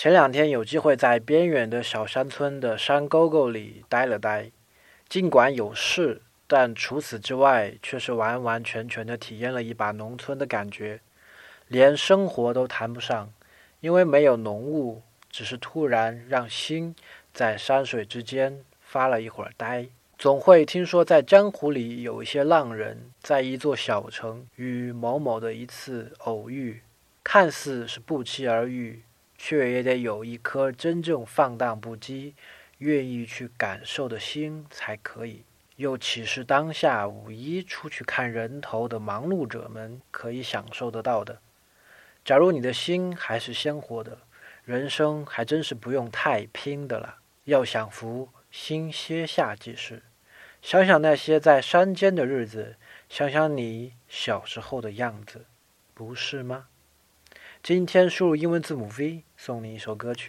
前两天有机会在边远的小山村的山沟沟里待了待，尽管有事，但除此之外，却是完完全全的体验了一把农村的感觉，连生活都谈不上，因为没有浓雾，只是突然让心在山水之间发了一会儿呆。总会听说，在江湖里有一些浪人，在一座小城与某某的一次偶遇，看似是不期而遇，却也得有一颗真正放荡不羁、愿意去感受的心才可以。又岂是当下五一出去看人头的忙碌者们可以享受得到的？假如你的心还是鲜活的，人生还真是不用太拼的了。要想福，心歇下即是。想想那些在山间的日子，想想你小时候的样子，不是吗？今天输入英文字母 V，送你一首歌曲。